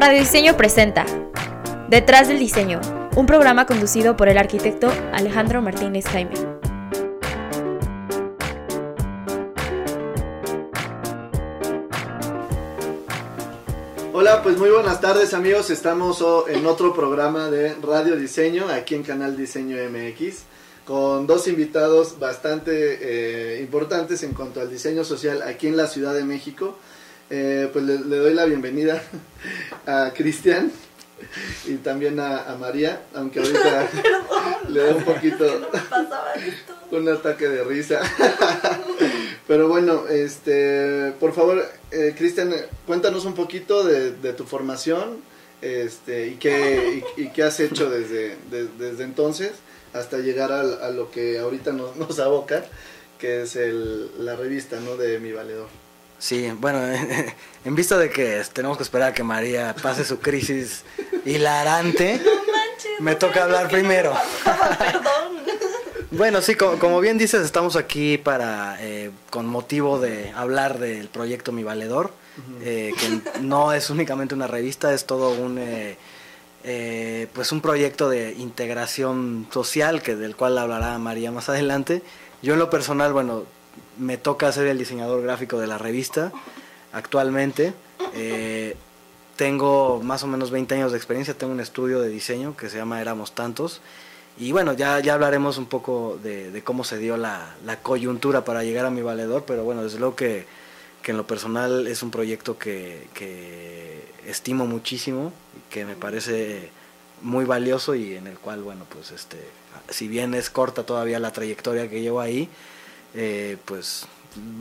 Radio Diseño presenta Detrás del Diseño, un programa conducido por el arquitecto Alejandro Martínez Jaime. Hola, pues muy buenas tardes amigos, estamos en otro programa de Radio Diseño, aquí en Canal Diseño MX, con dos invitados bastante eh, importantes en cuanto al diseño social aquí en la Ciudad de México. Eh, pues le, le doy la bienvenida a Cristian y también a, a María, aunque ahorita le da un poquito un ataque de risa. Pero bueno, este, por favor, eh, Cristian, cuéntanos un poquito de, de tu formación este, y, qué, y, y qué has hecho desde, de- desde entonces hasta llegar al- a, lo que ahorita nos, nos aboca, que es el, la revista ¿no? de Mi Valedor. Sí, bueno, en vista de que tenemos que esperar a que María pase su crisis hilarante, me toca hablar primero. Perdón. Bueno, sí, como, como bien dices, estamos aquí para, eh, con motivo de hablar del proyecto Mi Valedor, eh, que no es únicamente una revista, es todo un, eh, eh, pues un proyecto de integración social, que del cual hablará María más adelante. Yo en lo personal, bueno, me toca ser el diseñador gráfico de la revista actualmente. Eh, tengo más o menos 20 años de experiencia, tengo un estudio de diseño que se llama Éramos Tantos. Y bueno, ya, ya hablaremos un poco de, cómo se dio la, la coyuntura para llegar a mi valedor, pero bueno, desde luego que, que en lo personal es un proyecto que, que estimo muchísimo, que me parece muy valioso y en el cual, bueno, pues este, si bien es corta todavía la trayectoria que llevo ahí, eh, pues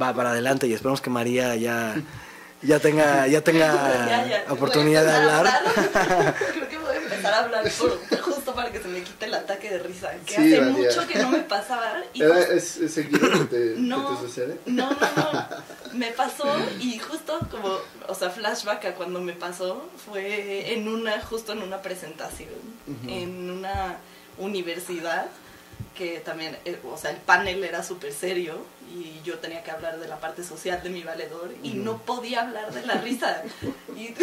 va para adelante y esperemos que María ya, ya tenga, ya tenga Ya, ya, oportunidad de hablar. Creo que voy a empezar a hablar por- justo para que se me quite el ataque de risa. Que Sí, hace María. mucho que no me pasaba. Y ¿Era, justo- es, ¿Es seguido que te, que no, te sucede? no, no, no. Me pasó y justo como, o sea, flashback a cuando me pasó fue en una, justo en una presentación, en una universidad que también, eh, o sea, el panel era súper serio y yo tenía que hablar de la parte social de mi valedor y no podía hablar de la risa. Y,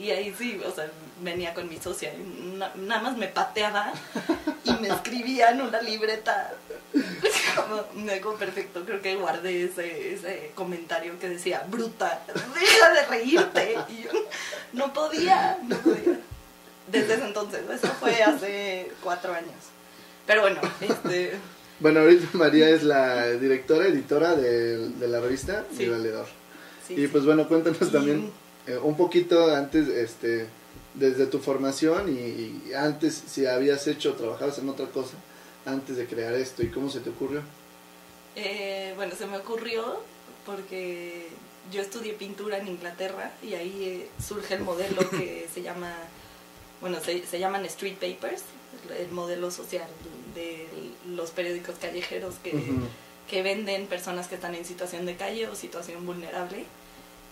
y ahí sí, o sea, venía con mi socia y na- nada más me pateaba y me escribía en una libreta. Como, me perfecto, creo que guardé ese, ese comentario que decía, bruta, deja de reírte. Y yo no podía, no podía. Desde ese entonces, eso fue hace cuatro años. Pero bueno, este, Bueno, ahorita María es la directora, editora de, de la revista Sí. Mi Valedor. sí, y pues bueno, cuéntanos Y- también eh, un poquito antes, este, desde tu formación y, y antes si habías hecho, trabajabas en otra cosa antes de crear esto y cómo se te ocurrió. Eh, bueno, se me ocurrió porque yo estudié pintura en Inglaterra y ahí eh, surge el modelo que se llama, bueno, se, se llaman street papers, el modelo social de los periódicos callejeros que, Ujú. que venden personas que están en situación de calle o situación vulnerable.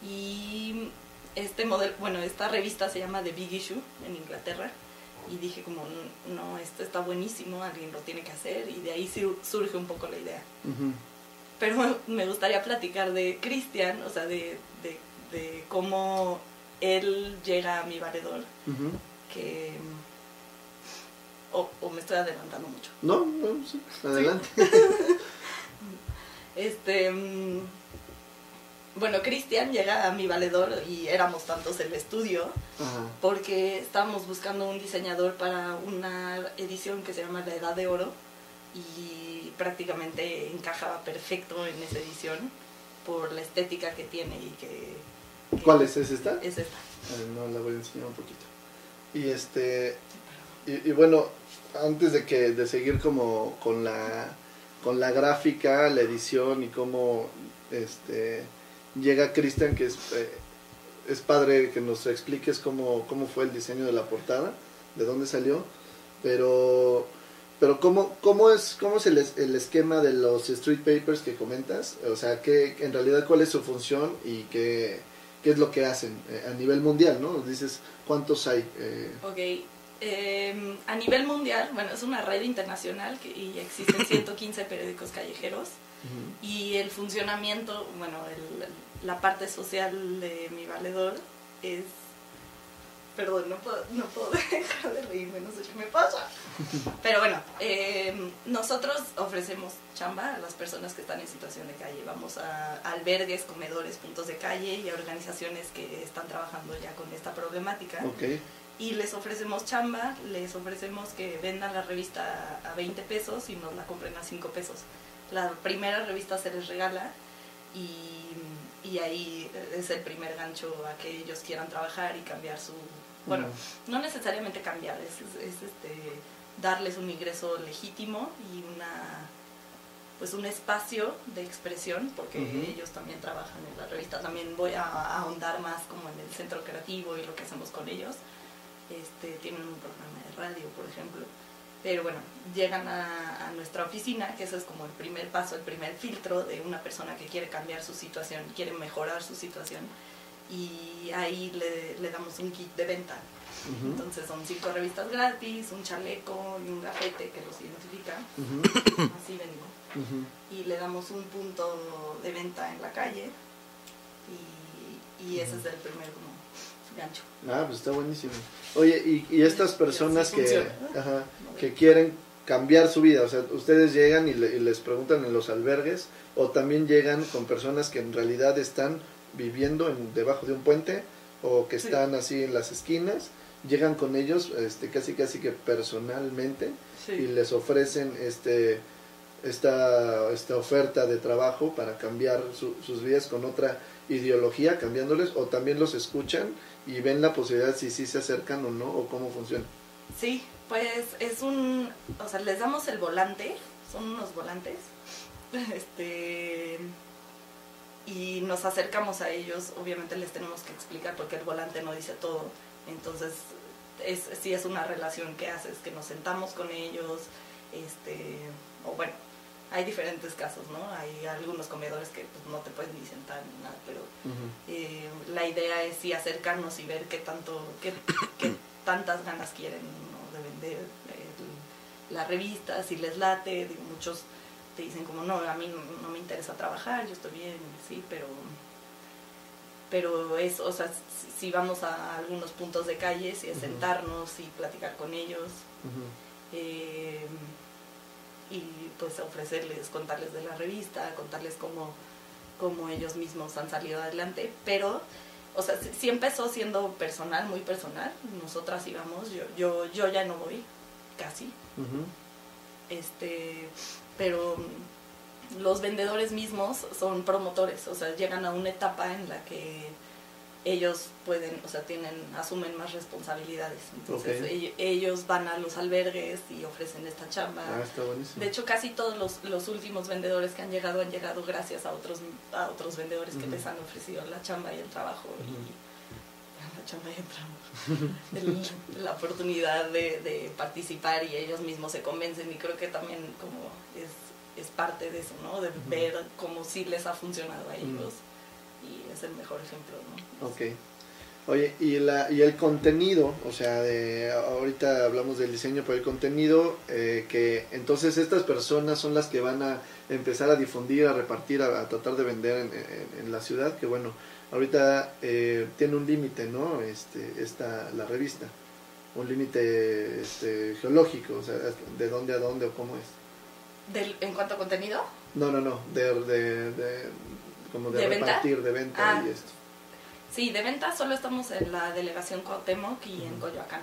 Y este modelo, bueno, esta revista se llama The Big Issue en Inglaterra. Y dije como, no, esto está buenísimo, alguien lo tiene que hacer. Y de ahí sur- surge un poco la idea. Ujú. Pero me gustaría platicar de Cristian, o sea, de, de, de cómo él llega a mi valedor, Ujú. que... O, o me estoy adelantando mucho. No, no, sí, adelante. Este... mm, Bueno, Cristian llega a mi valedor y éramos tantos en el estudio Ajá. porque estábamos buscando un diseñador para una edición que se llama La Edad de Oro y prácticamente encajaba perfecto en esa edición por la estética que tiene y que... que ¿Cuál es? ¿Es esta? Es esta. Ver, no, la voy a enseñar un poquito. Y este, y, y bueno, antes de que de seguir como con la con la gráfica, la edición y cómo este llega Cristian, que es eh, es padre que nos expliques cómo, cómo fue el diseño de la portada, de dónde salió, pero pero cómo, cómo es cómo es el, el esquema de los street papers que comentas, o sea, que en realidad cuál es su función y qué qué es lo que hacen eh, a nivel mundial, ¿no? Dices cuántos hay. Eh, Ok. Eh, a nivel mundial, bueno, es una red internacional que, y existen 115 periódicos callejeros. Y el funcionamiento, bueno, el- la parte social de mi valedor es Perdón, no puedo, no puedo dejar de reírme, no sé qué me pasa. Pero bueno, eh, nosotros ofrecemos chamba a las personas que están en situación de calle. Vamos a albergues, comedores, puntos de calle y a organizaciones que están trabajando ya con esta problemática. Ok. Y les ofrecemos chamba, les ofrecemos que vendan la revista a 20 pesos y nos la compren a 5 pesos. La primera revista se les regala y, y ahí es el primer gancho a que ellos quieran trabajar y cambiar su... Bueno, no necesariamente cambiar, es, es- es, este, darles un ingreso legítimo y una pues un espacio de expresión porque ellos también trabajan en la revista. También voy a, a ahondar más como en el centro creativo y lo que hacemos con ellos este tienen un programa de radio por ejemplo pero bueno llegan a, a nuestra oficina que eso es como el primer paso el primer filtro de una persona que quiere cambiar su situación quiere mejorar su situación y ahí le, le damos un kit de venta Ujú. entonces son cinco revistas gratis, un chaleco y un gafete que los identifica. Así vengo. Ujú. Y le damos un punto de venta en la calle. Y, y ese es el primer como gancho. Ah, pues está buenísimo. Oye, y, y estas personas que, ajá, que quieren cambiar su vida, o sea, ustedes llegan y, le- y les preguntan en los albergues, o también llegan con personas que en realidad están viviendo en, debajo de un puente, o que Sí. están así en las esquinas, llegan con ellos este, casi casi que personalmente y les ofrecen este esta, esta oferta de trabajo para cambiar su- sus vidas con otra ideología, cambiándoles, o también los escuchan y ven la posibilidad si sí se acercan o no, o cómo funciona. Sí, pues es un, o sea, les damos el volante, son unos volantes, este, y nos acercamos a ellos, obviamente les tenemos que explicar porque el volante no dice todo, entonces es, sí es una relación que haces, que nos sentamos con ellos, este, o bueno, hay diferentes casos, ¿no? Hay algunos comedores que pues, no te pueden ni sentar ni nada, pero eh, la idea es sí acercarnos y ver qué tanto, qué, qué tantas ganas quieren ¿no? de vender el- la revista, si les late, digo, muchos te dicen como no, a mí no, no me interesa trabajar, yo estoy bien, sí, pero pero es, o sea, si, vamos a algunos puntos de calle, si es sentarnos y platicar con ellos, eh, y pues ofrecerles, contarles de la revista, contarles cómo, cómo ellos mismos han salido adelante, pero, o sea, sí, empezó siendo personal, muy personal, nosotras íbamos, yo, yo, yo ya no voy, casi, este, pero los vendedores mismos son promotores, o sea, llegan a una etapa en la que ellos pueden, o sea, tienen, asumen más responsabilidades. Entonces ellos van a los albergues y ofrecen esta chamba. Ah, está buenísimo. De hecho, casi todos los, los últimos vendedores que han llegado han llegado gracias a otros a otros vendedores que les han ofrecido la chamba y el trabajo. Y, la chamba y el trabajo. El- la oportunidad de, de participar y ellos mismos se convencen y creo que también como es, es parte de eso, ¿no? De ver cómo sí les ha funcionado a ellos y es el mejor ejemplo, ¿no? Ok. Oye, y, la, y el contenido, o sea, de, ahorita hablamos del diseño, pero el contenido, eh, que entonces estas personas son las que van a empezar a difundir, a repartir, a, a tratar de vender en, en- en la ciudad, que bueno, ahorita eh, tiene un límite, ¿no? Este, esta, la revista, un límite este, geológico, o sea, de dónde a dónde o cómo es. Del, en cuanto a contenido, No, no, no, de, de, de- como de, ¿De venta? repartir, de venta Ah. y esto. sí, de venta solo estamos en la delegación Cuauhtémoc y en. Coyoacán.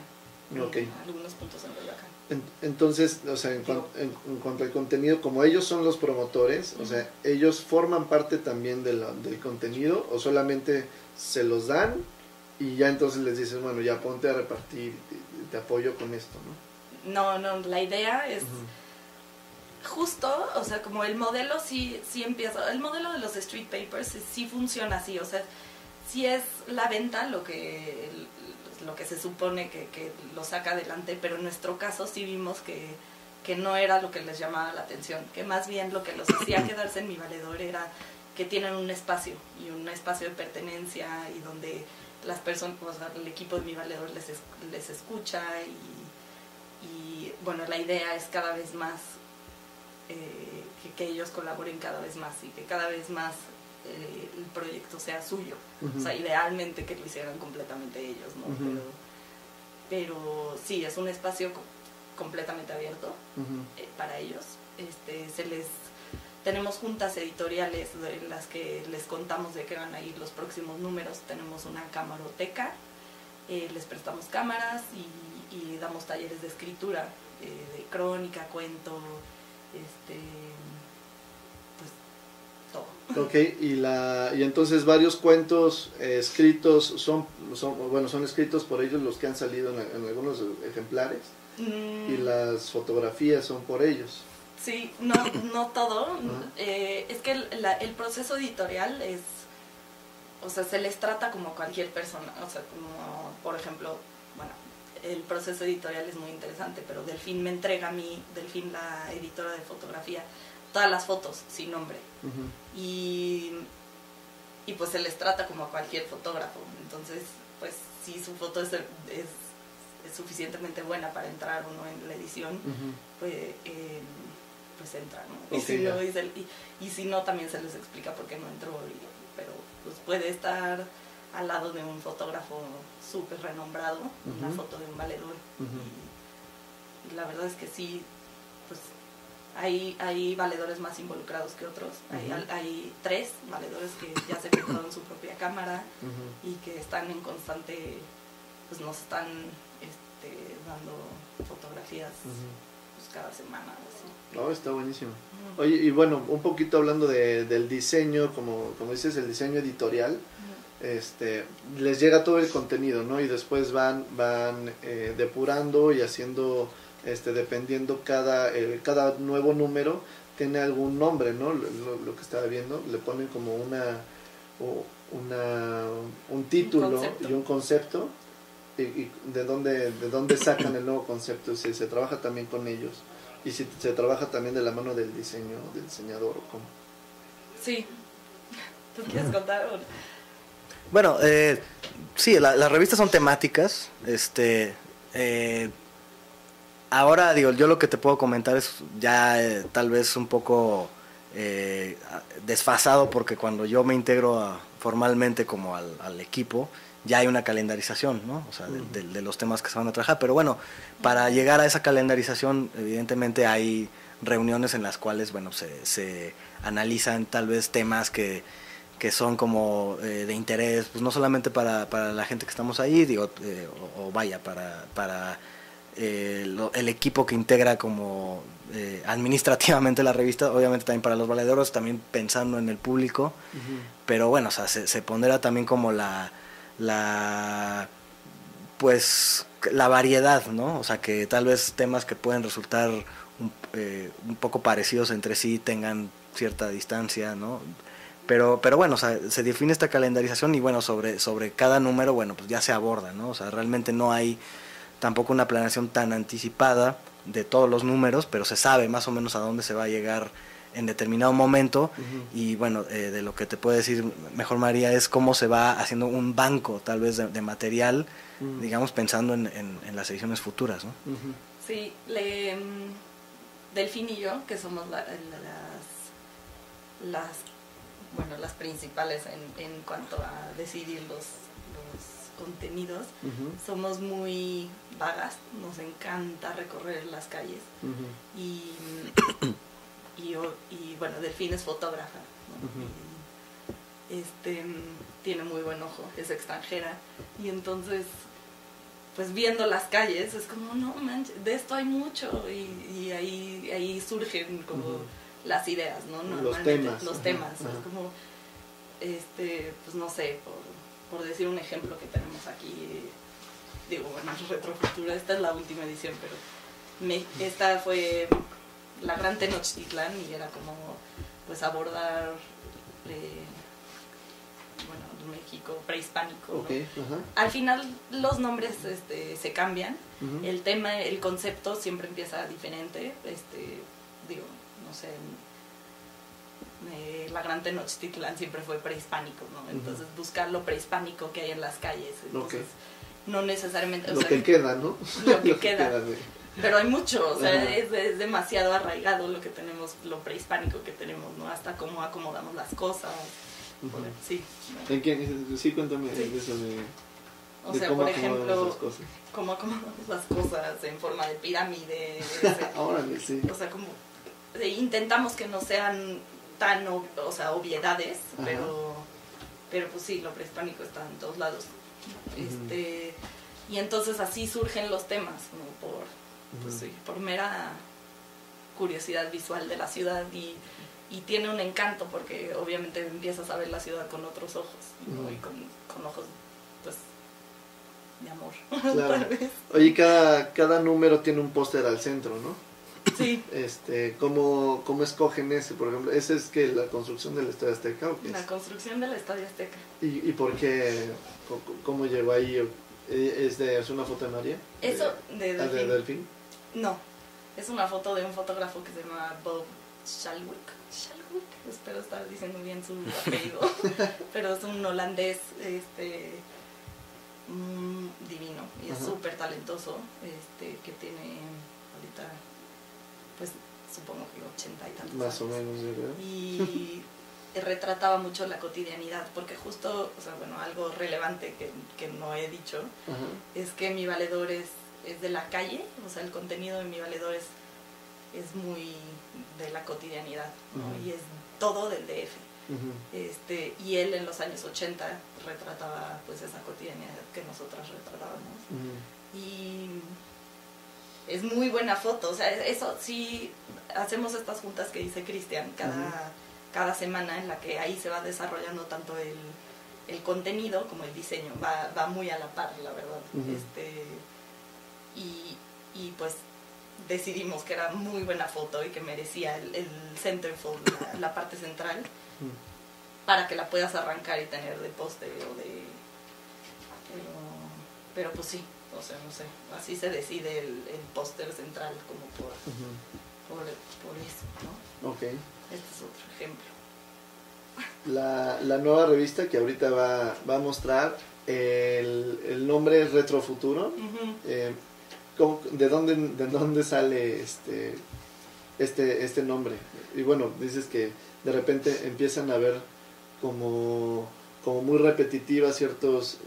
Ok. En algunos puntos en Coyoacán. En- Entonces, o sea, en, cuan- en- en cuanto al contenido, como ellos son los promotores, o sea, ellos forman parte también de la- del contenido o solamente se los dan y ya entonces les dices, bueno, ya ponte a repartir, te apoyo con esto, ¿no? No, no, la idea es. Justo, o sea, como el modelo sí, sí empieza, el modelo de los street papers sí, funciona así, o sea, sí es la venta lo que, lo que se supone que, que lo saca adelante, pero en nuestro caso sí vimos que, que no era lo que les llamaba la atención, que más bien lo que los hacía quedarse en mi valedor era que tienen un espacio y un espacio de pertenencia y donde las personas, o sea, el equipo de mi valedor les, es- les escucha y, y bueno, la idea es cada vez más eh, que, que ellos colaboren cada vez más y que cada vez más eh, el proyecto sea suyo. O sea, idealmente que lo hicieran completamente ellos, ¿no? Pero pero sí, es un espacio co- completamente abierto eh, para ellos. Este, se les tenemos juntas editoriales en las que les contamos de qué van a ir los próximos números. Tenemos una camaroteca, eh, les prestamos cámaras y, y damos talleres de escritura, eh, de crónica, cuento, este, pues todo. Ok, y, la, y entonces varios cuentos eh, escritos son, son, bueno, son escritos por ellos los que han salido en, en algunos ejemplares y Mm, las fotografías son por ellos. Sí, no, no todo. Eh, es que el, la- el proceso editorial es, o sea, se les trata como cualquier persona. O sea, como, por ejemplo, bueno, el proceso editorial es muy interesante, pero Delfín me entrega a mí, Delfín, la editora de fotografía, todas las fotos sin nombre. Ujú. Y, y pues se les trata como a cualquier fotógrafo. Entonces, pues si su foto es, es, es suficientemente buena para entrar o no en la edición, Ujú. pues, eh, pues entra, ¿no? Y, si no, y, se- y- y si no, también se les explica por qué no entró, pero pues puede estar al lado de un fotógrafo súper renombrado, una Ujú. foto de un valedor. Y, y la verdad es que sí, pues hay, hay valedores más involucrados que otros. Hay, Ujú. al- hay tres valedores que ya se compraron su propia cámara y que están en constante, pues nos están este, dando fotografías pues, cada semana o así. Oh, está buenísimo. Oye, y bueno, un poquito hablando de, del diseño, como, como dices, el diseño editorial, este, les llega todo el contenido, ¿no? Y después van, van eh, depurando y haciendo, este, dependiendo cada, eh, cada nuevo número, tiene algún nombre, ¿no? Lo, que estaba viendo, le ponen como una, una un título y un concepto. Y, y de dónde de dónde sacan el nuevo concepto si se trabaja también con ellos y si se trabaja también de la mano del diseño del diseñador o cómo Sí. ¿Tú quieres contar? Bueno, eh, sí, la- las revistas son temáticas. Este, eh, ahora, digo, yo lo que te puedo comentar es ya eh, tal vez un poco eh, desfasado porque cuando yo me integro a- formalmente como al, al equipo, ya hay una calendarización, ¿no? O sea, de, de- de los temas que se van a trabajar. Pero bueno, para llegar a esa calendarización, evidentemente hay reuniones en las cuales, bueno, se, se analizan tal vez temas que, que son como eh, de interés, pues no solamente para, para la gente que estamos ahí, digo, eh, o, o vaya, para, para eh, lo- el equipo que integra como administrativamente la revista, obviamente también para los valedores, también pensando en el público, pero bueno, o sea, se, se pondera también como la, la, pues, la variedad, ¿no? O sea, que tal vez temas que pueden resultar un, un poco parecidos entre sí tengan cierta distancia, ¿no? Pero, pero bueno, o sea, se define esta calendarización y bueno, sobre, sobre cada número, bueno, pues ya se aborda, ¿no? O sea, realmente no hay tampoco una planeación tan anticipada de todos los números, pero se sabe más o menos a dónde se va a llegar en determinado momento y bueno, eh, de lo que te puede decir mejor María es cómo se va haciendo un banco tal vez de, de material, Mm. digamos pensando en, en- en las ediciones futuras, ¿no? Sí, le, mm, Delfín y yo, que somos la- las, las, bueno, las principales en, en cuanto a decidir los, los contenidos, somos muy vagas, nos encanta recorrer las calles Ujú. y, y, y, bueno, Delfín es fotógrafa. ¿no? Ujú. Y, este, tiene muy buen ojo, es extranjera y entonces pues viendo las calles es como no manches, de esto hay mucho y, y ahí ahí surgen como. Las ideas no Los Normalmente, temas, los temas ajá. es como este pues no sé por, por decir un ejemplo que tenemos aquí digo bueno retrofutura esta es la última edición pero me- esta fue la gran Tenochtitlán y era como pues abordar eh, bueno México prehispánico ¿no? Ok, ajá. al final los nombres este, se cambian el tema el concepto siempre empieza diferente este digo no sé eh, la gran Tenochtitlán siempre fue prehispánico no entonces buscar lo prehispánico que hay en las calles entonces no necesariamente o Lo sea, que queda, ¿no? lo que queda. de- pero hay mucho, o sea, es, es demasiado arraigado lo que tenemos, lo prehispánico que tenemos, ¿no? Hasta cómo acomodamos las cosas. Sí. ¿En quién? Sí, cuéntame Sí. de eso de... O sea, cómo por acomodamos ejemplo, las cosas. como acomodamos las cosas en forma de pirámide. Órale, sí. o sea, como intentamos que no sean tan, ob- o sea, obviedades, Ajá. pero, pero pues sí, lo prehispánico está en todos lados. Este, y entonces así surgen los temas, como por, pues sí, por mera curiosidad visual de la ciudad y, y tiene un encanto porque obviamente empiezas a ver la ciudad con otros ojos y con, con ojos pues de amor Claro. tal vez Oye, cada, cada número tiene un póster al centro, ¿no? Sí Este, ¿cómo, ¿Cómo escogen ese, por ejemplo? ¿Ese es que la construcción del Estadio Azteca o qué es? la construcción del Estadio Azteca ¿Y, y por qué? ¿Cómo, cómo llegó ahí? Eh, ¿Es, de, ¿Es una foto de María? eso de Ah, de Delfín. Delfín. no es una foto de un fotógrafo que se llama Bob Shalwick Shalwick espero estar diciendo bien su apellido pero es un holandés este mm, divino y es súper talentoso este que tiene ahorita pues supongo que 80 y tantos Más o años. menos, yo creo. y retrataba mucho la cotidianidad porque justo o sea bueno algo relevante que, que no he dicho Ajá. es que mi valedor es, es de la calle, o sea, el contenido de mi valedor es, es muy de la cotidianidad, ¿no? Y es todo del DF. Este, y él en los años 80 retrataba pues esa cotidianidad que nosotras retratábamos. Ujú. Y es muy buena foto, o sea, eso sí, hacemos estas juntas que dice Cristian cada, cada semana en la que ahí se va desarrollando tanto el, el contenido como el diseño, va, va muy a la par, la verdad. Este, y, y pues decidimos que era muy buena foto y que merecía el, el centerfold, la, la parte central, para que la puedas arrancar y tener de poste o de... Pero, pero pues sí, o sea, no sé, así se decide el, el póster central como por, por, por eso, ¿no? Ok. Este es otro ejemplo. La, la nueva revista que ahorita va, va a mostrar, el, el nombre es Retrofuturo. Eh, ¿cómo- de, dónde, ¿De dónde sale este, este, este nombre? Y bueno, dices que de repente empiezan a ver como, como muy repetitivas ciertos,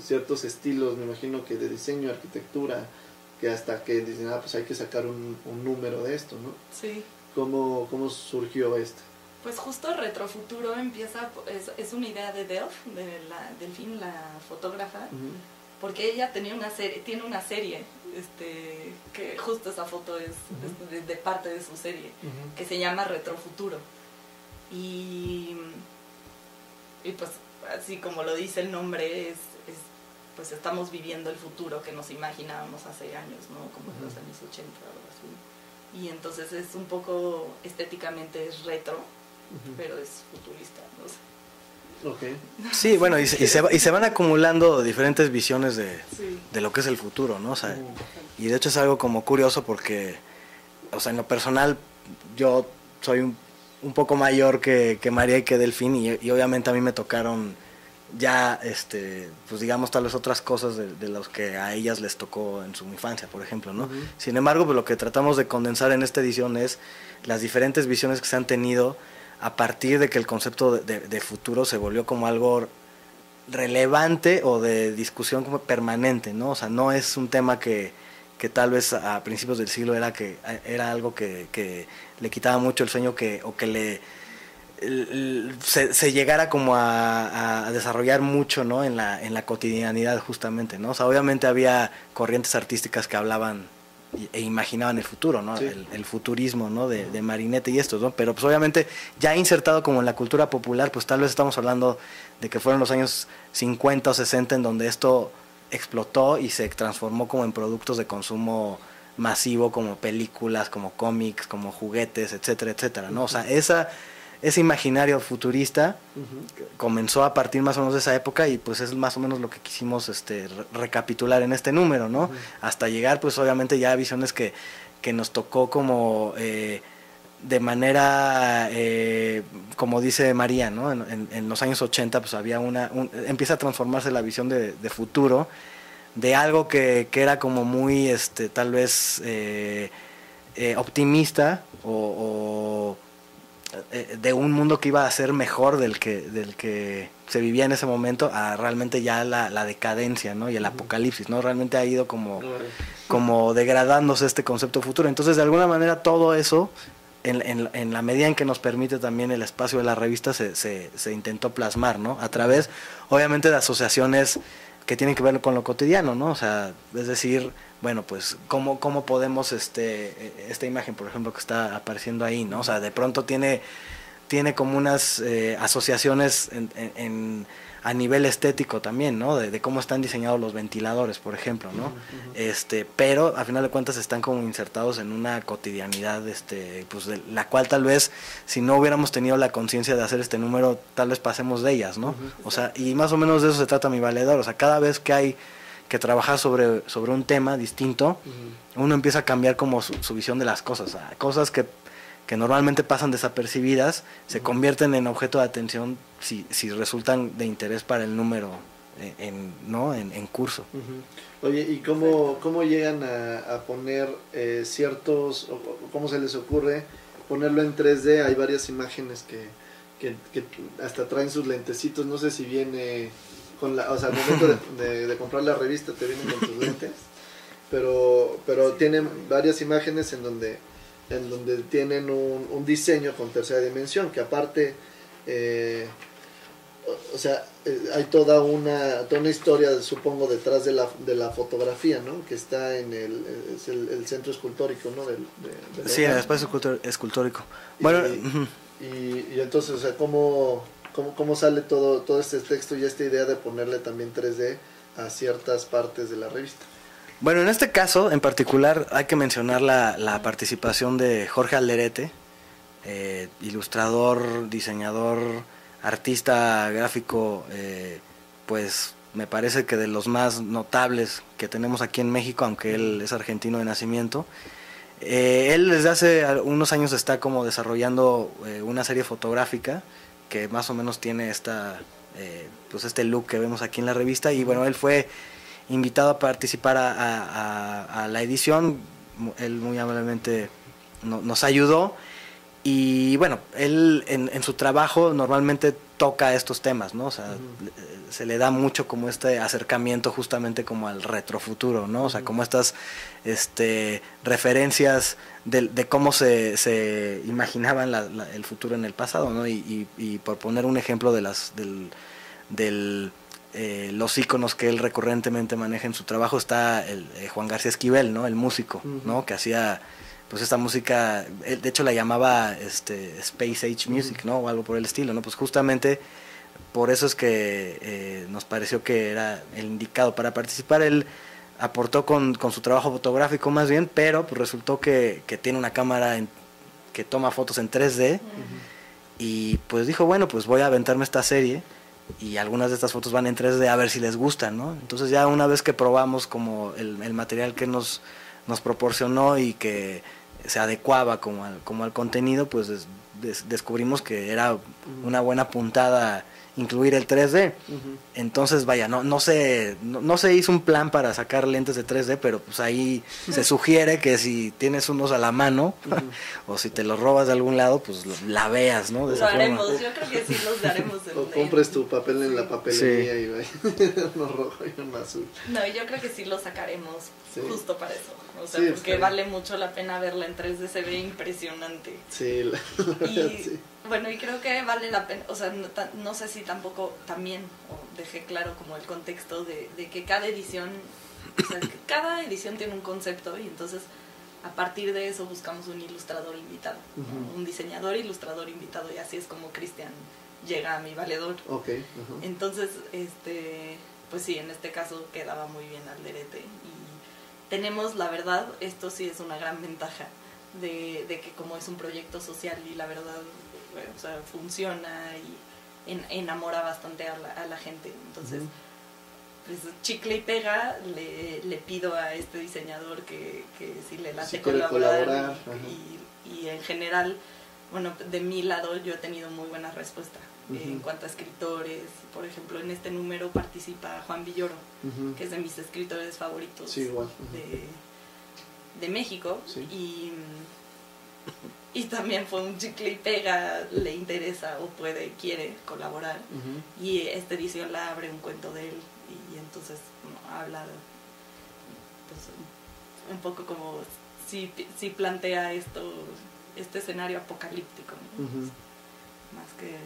ciertos estilos, me imagino que de diseño, arquitectura, que hasta que dicen, ah, pues hay que sacar un, un número de esto, ¿no? Sí. ¿Cómo, cómo surgió esto? Pues justo Retrofuturo empieza, es, es una idea de Delph, de la, Delfín, la fotógrafa, porque ella tenía una serie, tiene una serie, este, que justo esa foto es, es de, de parte de su serie, que se llama Retrofuturo. Y, y pues así como lo dice el nombre, es, pues estamos viviendo el futuro que nos imaginábamos hace años, ¿no? Como en los años 80 o algo así. Y entonces es un poco estéticamente es retro, pero es futurista, no sé. Ok. Sí, bueno, y se, y se va- y se van acumulando diferentes visiones de, Sí. de lo que es el futuro, ¿no? O sea, y de hecho es algo como curioso porque, o sea, en lo personal, yo soy un, un poco mayor que, que María y que Delfín, y, y obviamente a mí me tocaron ya, este, pues digamos, tal vez otras cosas de, de los que a ellas les tocó en su infancia, por ejemplo, ¿no? Sin embargo, pues lo que tratamos de condensar en esta edición es las diferentes visiones que se han tenido a partir de que el concepto de, de- de futuro se volvió como algo relevante o de discusión como permanente, ¿no? O sea, no es un tema que, que tal vez a principios del siglo era que era algo que, que le quitaba mucho el sueño que o que le se, se llegara como a, a desarrollar mucho ¿no? en, la, en la cotidianidad justamente, ¿no? O sea, obviamente había corrientes artísticas que hablaban e imaginaban el futuro, ¿no? Sí. El, el futurismo, ¿no? De, de Marinette y esto, ¿no? Pero pues obviamente ya insertado como en la cultura popular, pues tal vez estamos hablando de que fueron los años 50 o 60 en donde esto explotó y se transformó como en productos de consumo masivo, como películas, como cómics, como juguetes, etcétera, etcétera, ¿no? O sea, esa, ese imaginario futurista comenzó a partir más o menos de esa época y pues es más o menos lo que quisimos este re- recapitular en este número, ¿no? Hasta llegar pues obviamente ya a visiones que, que nos tocó como eh, de manera, eh, como dice María, ¿no? En, en- en los años 80 pues había una, un- empieza a transformarse la visión de, de futuro de algo que, que era como muy, este, tal vez eh, optimista o, o de un mundo que iba a ser mejor del que, del que se vivía en ese momento a realmente ya la, la decadencia, ¿no? Y el apocalipsis, ¿no? Realmente ha ido como, como degradándose este concepto futuro. Entonces, de alguna manera, todo eso, en, en, en, la medida en que nos permite también el espacio de la revista, se, se, se intentó plasmar, ¿no? A través, obviamente, de asociaciones que tienen que ver con lo cotidiano, ¿no? O sea, es decir, bueno, pues cómo, cómo podemos, este, esta imagen, por ejemplo, que está apareciendo ahí, ¿no? O sea, de pronto tiene, tiene como unas eh, asociaciones en, en, a nivel estético también, ¿no? De, de, cómo están diseñados los ventiladores, por ejemplo, ¿no? Uh -huh. Este, pero a final de cuentas están como insertados en una cotidianidad, este, pues de la cual tal vez si no hubiéramos tenido la conciencia de hacer este número, tal vez pasemos de ellas, ¿no? Uh -huh. O sea, y más o menos de eso se trata mi valedor, o sea, cada vez que hay que trabajar sobre, sobre un tema distinto, uh -huh. uno empieza a cambiar como su, su visión de las cosas, cosas que que normalmente pasan desapercibidas, se convierten en objeto de atención si, si resultan de interés para el número en, en ¿no? en, en curso. Uh -huh. Oye, ¿y cómo, cómo llegan a, a poner eh, ciertos, o, cómo se les ocurre ponerlo en 3D? Hay varias imágenes que, que, que hasta traen sus lentecitos, no sé si viene con la, o sea, al momento de, de, de comprar la revista te vienen con tus lentes, pero, pero tienen varias imágenes en donde en donde tienen un, un, diseño con tercera dimensión, que aparte, eh, o, o, sea, eh, hay toda una, toda una historia, supongo, detrás de la, de la fotografía, ¿no? Que está en el, es el, el centro escultórico, ¿no? Del, de, sí, en el espacio escultórico. Bueno, y, y, y, entonces, o sea, ¿cómo, cómo, sale todo, todo este texto y esta idea de ponerle también 3D a ciertas partes de la revista? Bueno, en este caso en particular hay que mencionar la, la participación de Jorge Alderete, eh, ilustrador, diseñador, artista gráfico, eh, pues me parece que de los más notables que tenemos aquí en México, aunque él es argentino de nacimiento. Eh, él desde hace unos años está como desarrollando una serie fotográfica que más o menos tiene esta, eh, pues este look que vemos aquí en la revista y bueno, él fue invitado a participar a, a, a la edición, él muy amablemente no, nos ayudó y bueno, él en, en, su trabajo normalmente toca estos temas, ¿no? O sea, uh -huh. se le da mucho como este acercamiento justamente como al retrofuturo, ¿no? O sea, como estas este, referencias de, de cómo se, se imaginaban la, la, el futuro en el pasado, ¿no? Y, y, y, por poner un ejemplo de las, del, del eh, los iconos que él recurrentemente maneja en su trabajo está el, eh, Juan García Esquivel, ¿no? El músico, uh -huh. ¿no? Que hacía pues esta música, él, de hecho la llamaba este Space Age Music, ¿no? O algo por el estilo, ¿no? Pues justamente por eso es que eh, nos pareció que era el indicado para participar. Él aportó con, con su trabajo fotográfico más bien, pero pues resultó que, que tiene una cámara en, que toma fotos en 3D uh -huh. y pues dijo, bueno, pues voy a aventarme esta serie y algunas de estas fotos van en 3D a ver si les gustan, ¿no? Entonces ya una vez que probamos como el, el material que nos, nos proporcionó y que se adecuaba como al, como al contenido, pues des, des, descubrimos que era una buena puntada incluir el 3D. Uh -huh. Entonces, vaya, no, no, se, no, no, se hizo un plan para sacar lentes de 3D, pero pues ahí se sugiere que si tienes unos a la mano uh -huh. o si te los robas de algún lado, pues la veas, ¿no? De lo haremos, forma. yo creo que sí los daremos. o compres tu papel en la papelería sí. y uno rojo y uno azul. No, yo creo que sí los sacaremos sí. justo para eso. O sea, sí, porque vale mucho la pena verla en 3D, se ve impresionante. Sí, la, la y, verdad, sí. Bueno, y creo que vale la pena, o sea, no, no sé si tampoco también o dejé claro como el contexto de, de que cada edición, o sea, que cada edición tiene un concepto y entonces a partir de eso buscamos un ilustrador invitado, uh -huh. un diseñador ilustrador invitado y así es como Cristian llega a mi valedor. Okay, uh -huh. Entonces, este, pues sí, en este caso quedaba muy bien Alderete tenemos, la verdad, esto sí es una gran ventaja de, de que como es un proyecto social y la verdad o sea, funciona y en, enamora bastante a la, a la gente. Entonces, uh -huh. pues, chicle y pega, le, le, pido a este diseñador que, que si le late colaborar. colaborar y, y, en general, bueno, de mi lado yo he tenido muy buena respuesta. Uh -huh. En cuanto a escritores, por ejemplo, en este número participa Juan Villoro, uh -huh. que es de mis escritores favoritos sí, igual. de, de México. Sí. Y y también fue un chicle y pega, le interesa o puede, quiere colaborar. Y esta edición la abre un cuento de él y, entonces no, habla pues, un- poco como si, si plantea esto, este escenario apocalíptico, más que...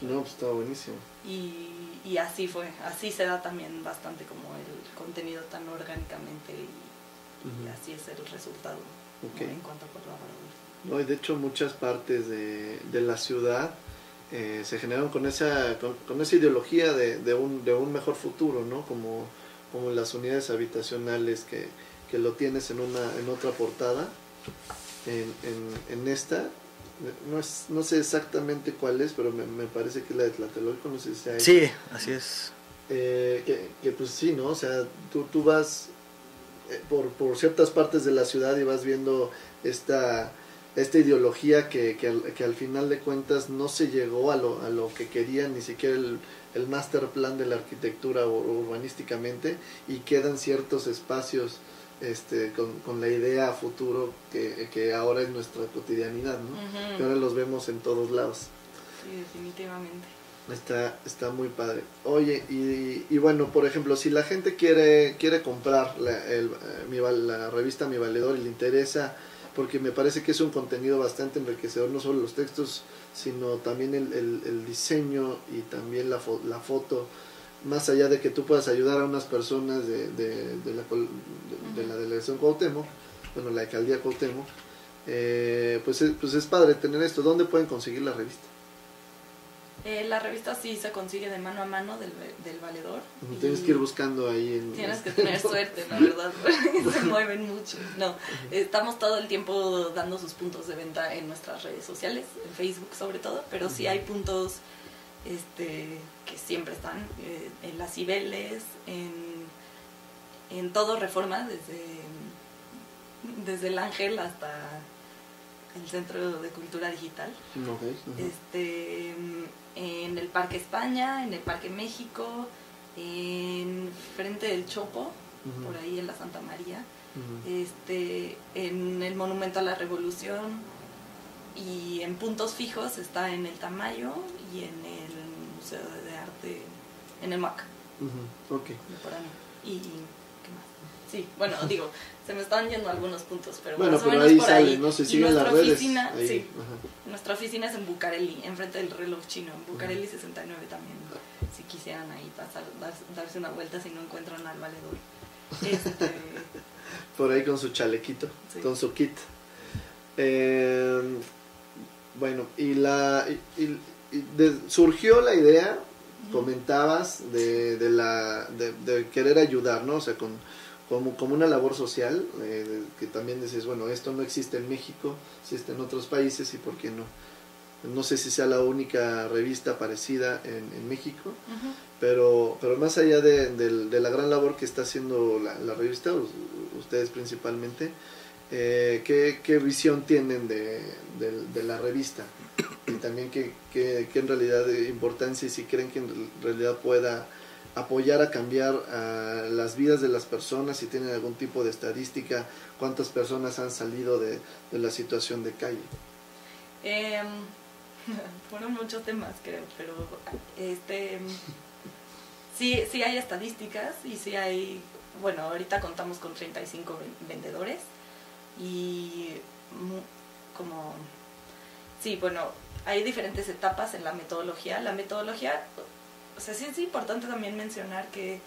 No, pues está buenísimo. Y, y así fue, así se da también bastante como el contenido tan orgánicamente y, así es el resultado ¿no? Ok. en cuanto a colaboradores. No, y de hecho muchas partes de, de la ciudad eh, se generaron con esa, con, con esa ideología de, de, un, de un mejor futuro, ¿no? Como, como las unidades habitacionales que, que lo tienes en, una, en otra portada, en, en, en esta. No, es, no sé exactamente cuál es, pero me, me parece que es la de Tlatelolco, no sé si esa. Sí, así es. Eh, que, que, pues sí, ¿no? O sea, tú, tú vas eh, por, por ciertas partes de la ciudad y vas viendo esta, esta ideología que, que, al, que al final de cuentas no se llegó a lo, a lo que querían ni siquiera el, el master plan de la arquitectura ur- urbanísticamente y quedan ciertos espacios este, con, con la idea a futuro que, que ahora es nuestra cotidianidad, ¿no? Que ahora los vemos en todos lados. Sí, definitivamente. Está, está muy padre. Oye, y, y bueno, por ejemplo, si la gente quiere, quiere comprar la, el, eh, mi la revista Mi Valedor y le interesa, porque me parece que es un contenido bastante enriquecedor, no solo los textos, sino también el, el- el diseño y también la, fo- la foto, más allá de que tú puedas ayudar a unas personas de, de, de la, de, la delegación Cuauhtémoc, bueno, la alcaldía Cuauhtémoc, eh, pues, es, pues es padre tener esto. ¿Dónde pueden conseguir la revista? Eh, la revista sí se consigue de mano a mano del, del valedor. Tienes que ir buscando ahí en... Tienes que tener suerte, la verdad, se mueven mucho. No, estamos todo el tiempo dando sus puntos de venta en nuestras redes sociales, en Facebook sobre todo, pero sí hay puntos este, que siempre están eh, en las Cibeles, en, en todo Reforma, desde, desde el Ángel hasta el Centro de Cultura Digital. Este, en el Parque España, en el Parque México, en frente del Chopo, por ahí en la Santa María, Ujú. este, en el Monumento a la Revolución y en puntos fijos está en el Tamayo y en el Museo de en el MAC, Ok. Y, ¿qué más? Sí, bueno, digo, se me están yendo algunos puntos, pero Bueno, más o pero menos ahí por sale, ahí. ¿no? Se siguen las nuestra redes. oficina, ahí, sí, ajá. nuestra oficina es en Bucareli, enfrente del reloj chino, en Bucareli 69 también, si quisieran ahí pasar, dar- darse una vuelta si no encuentran al valedor. Este, Por ahí con su chalequito, Sí. con su kit. Eh, bueno, y la y- y- y de- surgió la idea, comentabas, de, de la de, de querer ayudar, ¿no? O sea, con, como, como una labor social, eh, que también dices, bueno, esto no existe en México, existe en otros países y por qué no. No sé si sea la única revista parecida en, en México, pero, pero más allá de, de- la gran labor que está haciendo la, la revista, us- ustedes principalmente, eh, ¿qué, qué visión tienen de, de- de la revista? Y también qué, qué- qué en realidad de importancia y si creen que en realidad pueda apoyar a cambiar las vidas de las personas, si tienen algún tipo de estadística, cuántas personas han salido de, de la situación de calle. Em, fueron muchos temas, creo, pero este sí, sí hay estadísticas y sí hay, bueno, ahorita contamos con 35 ven- vendedores y como, sí, bueno, hay diferentes etapas en la metodología. La metodología, o sea, sí es importante también mencionar que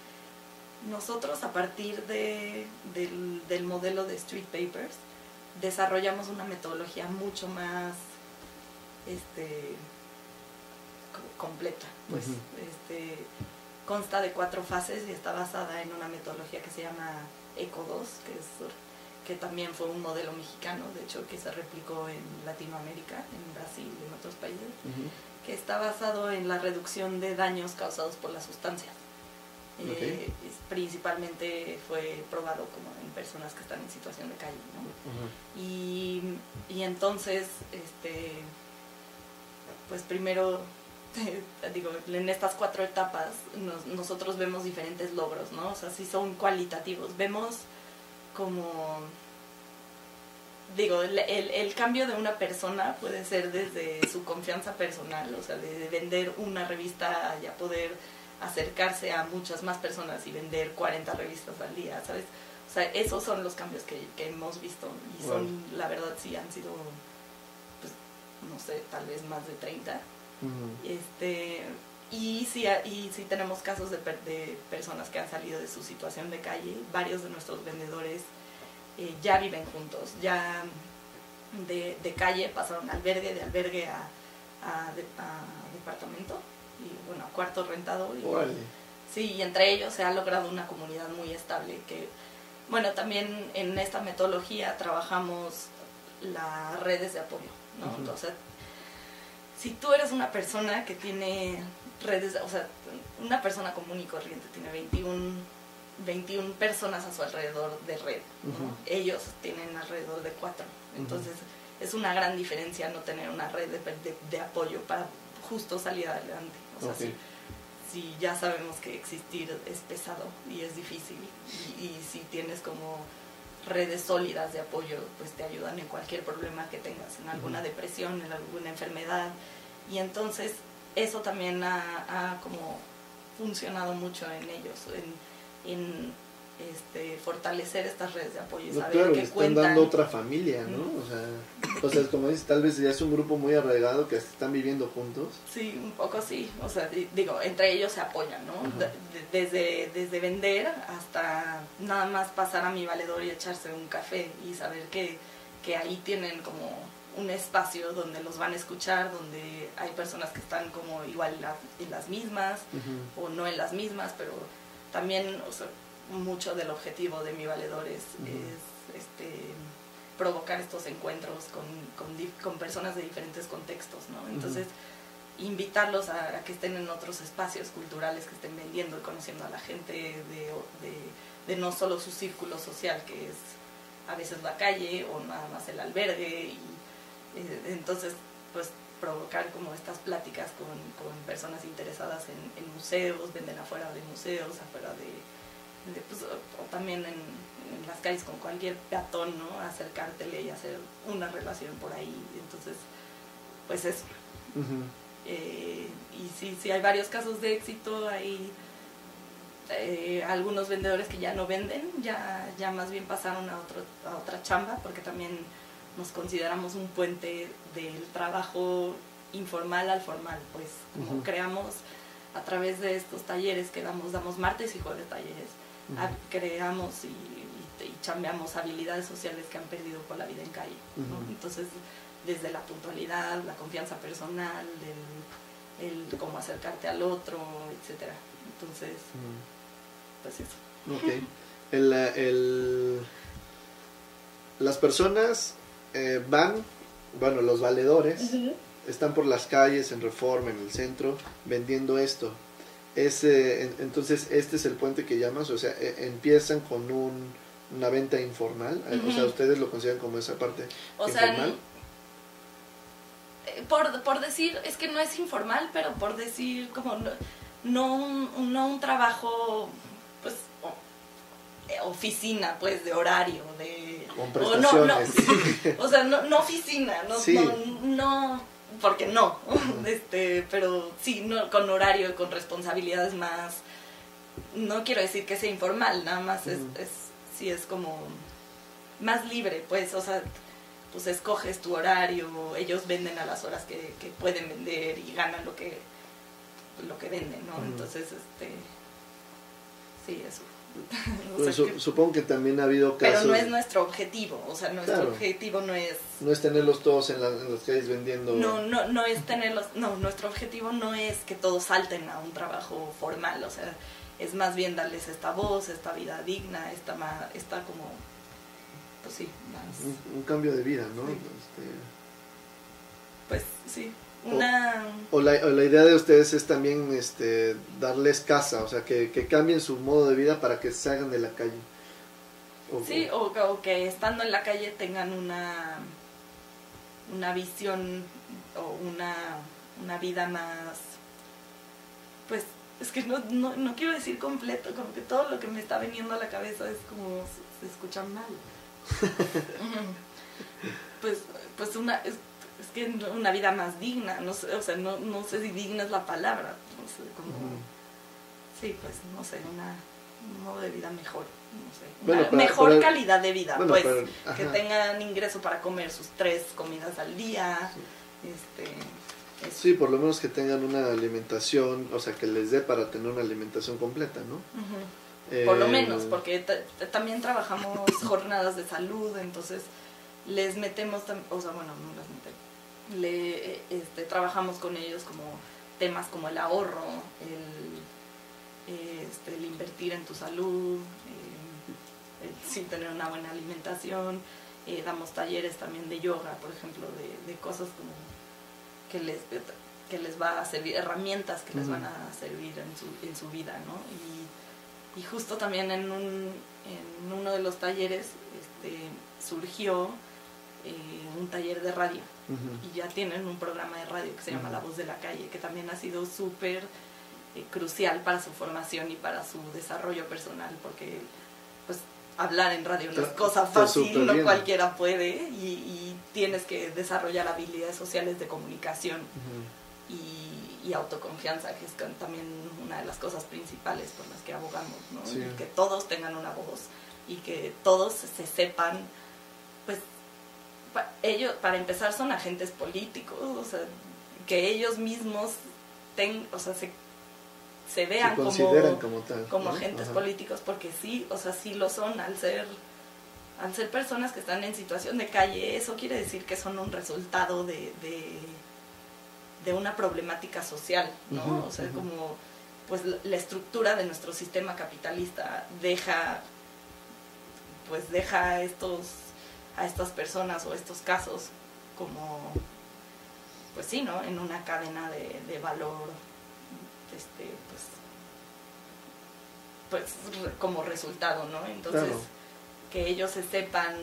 nosotros a partir de, del, del modelo de Street Papers desarrollamos una metodología mucho más este co- completa pues este consta de cuatro fases y está basada en una metodología que se llama ECO 2 que es que también fue un modelo mexicano de hecho que se replicó en Latinoamérica en Brasil y en otros países que está basado en la reducción de daños causados por las sustancias. Eh, Ok. es- principalmente fue probado como en personas que están en situación de calle, ¿no? Y, y entonces, este, pues primero, digo, en estas cuatro etapas nos- nosotros vemos diferentes logros, ¿no? O sea, sí son cualitativos. Vemos como digo, el, el, el cambio de una persona puede ser desde su confianza personal, o sea, de, de vender una revista a ya poder acercarse a muchas más personas y vender 40 revistas al día, ¿sabes? O sea, esos son los cambios que, que hemos visto y son, la verdad, sí han sido, pues, no sé, tal vez más de 30. Ujú. Este, y sí, y sí tenemos casos de, de personas que han salido de su situación de calle. Varios de nuestros vendedores eh, ya viven juntos, ya de, de calle pasaron a albergue, de albergue a, a, de- a departamento y bueno, a cuarto rentado. Y. Sí, y entre ellos se ha logrado una comunidad muy estable que, bueno, también en esta metodología trabajamos las redes de apoyo, ¿no? Sea, si tú eres una persona que tiene redes, de- o sea, una persona común y corriente tiene 21, 21 personas a su alrededor de red. Ellos tienen alrededor de cuatro. Entonces, es una gran diferencia no tener una red de, de- de apoyo para justo salir adelante. O sea, Ok. si, si ya sabemos que existir es pesado y es difícil, y, y si tienes como redes sólidas de apoyo, pues te ayudan en cualquier problema que tengas, en alguna depresión, en alguna enfermedad. Y entonces eso también ha, ha como funcionado mucho en ellos, en, en este, fortalecer estas redes de apoyo y No, saber claro, que le están cuentan. dando otra familia, ¿no? Ujú. O sea, como dices, tal vez ya es un grupo muy arraigado que están viviendo juntos. Sí, un poco sí. O sea, di- digo, entre ellos se apoyan, ¿no? De- desde, desde vender hasta nada más pasar a mi valedor y echarse un café y saber que, que ahí tienen como un espacio donde los van a escuchar, donde hay personas que están como igual la- en las mismas o no en las mismas, pero también, o sea, mucho del objetivo de mi valedor es, este, provocar estos encuentros con, con, personas de diferentes contextos, ¿no? Entonces, invitarlos a, a que estén en otros espacios culturales, que estén vendiendo y conociendo a la gente de, de, de no solo su círculo social, que es a veces la calle o nada más el albergue, y entonces, pues provocar como estas pláticas con, con personas interesadas en, en museos, venden afuera de museos, afuera de, de, pues, o, o también en, en las calles con cualquier peatón, ¿no? Acercártele y hacer una relación por ahí. Entonces, pues eso. Eh, y sí, sí, hay varios casos de éxito, hay eh, algunos vendedores que ya no venden, ya, ya más bien pasaron a, otro, a otra chamba, porque también nos consideramos un puente del trabajo informal al formal, pues como creamos a través de estos talleres que damos, damos martes y jueves talleres, creamos y, y, y chambeamos habilidades sociales que han perdido por la vida en calle. Entonces, desde la puntualidad, la confianza personal, el, el cómo acercarte al otro, etcétera. Entonces, pues eso. Ok. El, el- las personas eh, van, bueno, los valedores están por las calles, en Reforma, en el centro, vendiendo esto. Es, en- entonces, este es el puente que llamas, o sea, eh, empiezan con un, una venta informal, eh, o sea, ustedes lo consideran como esa parte O sea, informal. eh, por, por decir, es que no es informal, pero por decir como no, no, un, no un trabajo, oficina, pues, de horario, de... Con o no, no, o sea, no, no oficina, no, Sí. no, no, porque no, este, pero sí, no, con horario, con responsabilidades más, no quiero decir que sea informal, nada más es, es, sí es como más libre, pues, o sea, pues escoges tu horario, ellos venden a las horas que, que pueden vender y ganan lo que, lo que venden, ¿no? Entonces, este, sí, eso. O Pero sea su- que- supongo que también ha habido pero casos, no es nuestro objetivo, o sea, nuestro Claro. objetivo no es no es tenerlos todos en, la- en las calles vendiendo. no, no, no es tenerlos, no, nuestro objetivo no es que todos salten a un trabajo formal, o sea, es más bien darles esta voz, esta vida digna, esta, ma- esta como, pues sí, más, un, un cambio de vida, ¿no? Sí. Este, pues sí, una, O la, o la idea de ustedes es también este, darles casa, o sea, que, que cambien su modo de vida para que salgan de la calle. O- sí, o, o que estando en la calle tengan una, una visión o una, una vida más, pues es que no, no, no quiero decir completo, como que todo lo que me está viniendo a la cabeza es como se, se escucha mal. Pues, pues una, es que una vida más digna, no sé, o sea, no, no sé si digna es la palabra, no sé, como, sí, pues, no sé, una, un modo de vida mejor, no sé, Bueno, una para- mejor para- calidad de vida, bueno, pues, que tengan ingreso para comer sus tres comidas al día, este, eso. Sí, por lo menos que tengan una alimentación, o sea, que les dé para tener una alimentación completa, ¿no? Ujú. Por lo menos, porque ta- ta- también trabajamos jornadas de salud, entonces les metemos, o sea, bueno, no las le, este, trabajamos con ellos como temas como el ahorro, el, este, el invertir en tu salud, eh, el sí tener una buena alimentación, eh, damos talleres también de yoga, por ejemplo, de, de cosas como que les, que les va a servir, herramientas que les van a servir en su, en su vida, ¿no? Y, y justo también en, un, en uno de los talleres este, surgió eh, un taller de radio y ya tienen un programa de radio que se llama. La Voz de la Calle, que también ha sido súper eh, crucial para su formación y para su desarrollo personal, porque pues hablar en radio no es cosa fácil, no bien. cualquiera puede, y, y tienes que desarrollar habilidades sociales de comunicación y, y autoconfianza, que es también una de las cosas principales por las que abogamos, ¿no? Sí. Que todos tengan una voz y que todos se sepan, pues, pa- ellos, para empezar, son agentes políticos, o sea, que ellos mismos ten, o sea, se, se vean Se como, como tal. como ¿no? agentes Ajá. políticos, porque sí, o sea, sí lo son al ser al ser personas que están en situación de calle, eso quiere decir que son un resultado de, de, de una problemática social, ¿no? O sea, como pues la, estructura de nuestro sistema capitalista deja pues deja estos a estas personas o estos casos como pues sí, ¿no? En una cadena de, de valor este pues pues como resultado, ¿no? Entonces, Claro. que ellos se sepan,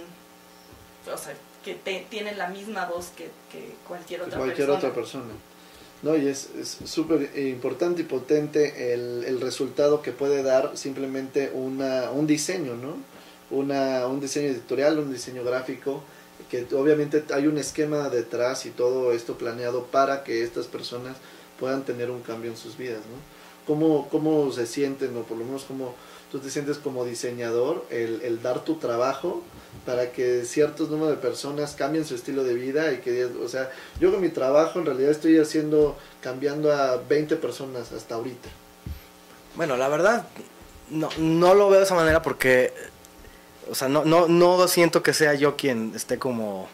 o sea, que te- tienen la misma voz que, que cualquier otra cualquier persona. otra persona. No, y es es súper importante y potente el, el resultado que puede dar simplemente una, un diseño, ¿no? Una, un diseño editorial, un diseño gráfico, que obviamente hay un esquema detrás y todo esto planeado para que estas personas puedan tener un cambio en sus vidas, ¿no? ¿Cómo, cómo se sienten, o por lo menos cómo tú te sientes como diseñador, el, el dar tu trabajo para que ciertos número de personas cambien su estilo de vida y que, o sea, yo con mi trabajo en realidad estoy haciendo, cambiando a 20 personas hasta ahorita. Bueno, la verdad, no, no lo veo de esa manera porque, o sea, no, no, no siento que sea yo quien esté como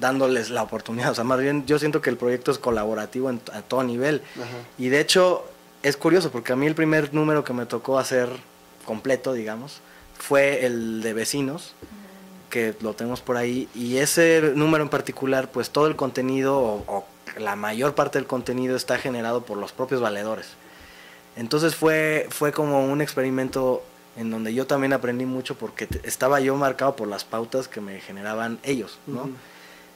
dándoles la oportunidad. O sea, más bien yo siento que el proyecto es colaborativo en- a todo nivel. Ajá. Y de hecho, es curioso porque a mí el primer número que me tocó hacer completo, digamos, fue el de vecinos, que lo tenemos por ahí. Y ese número en particular, pues todo el contenido, o, o la mayor parte del contenido está generado por los propios valedores. Entonces fue, fue como un experimento en donde yo también aprendí mucho porque estaba yo marcado por las pautas que me generaban ellos, ¿no?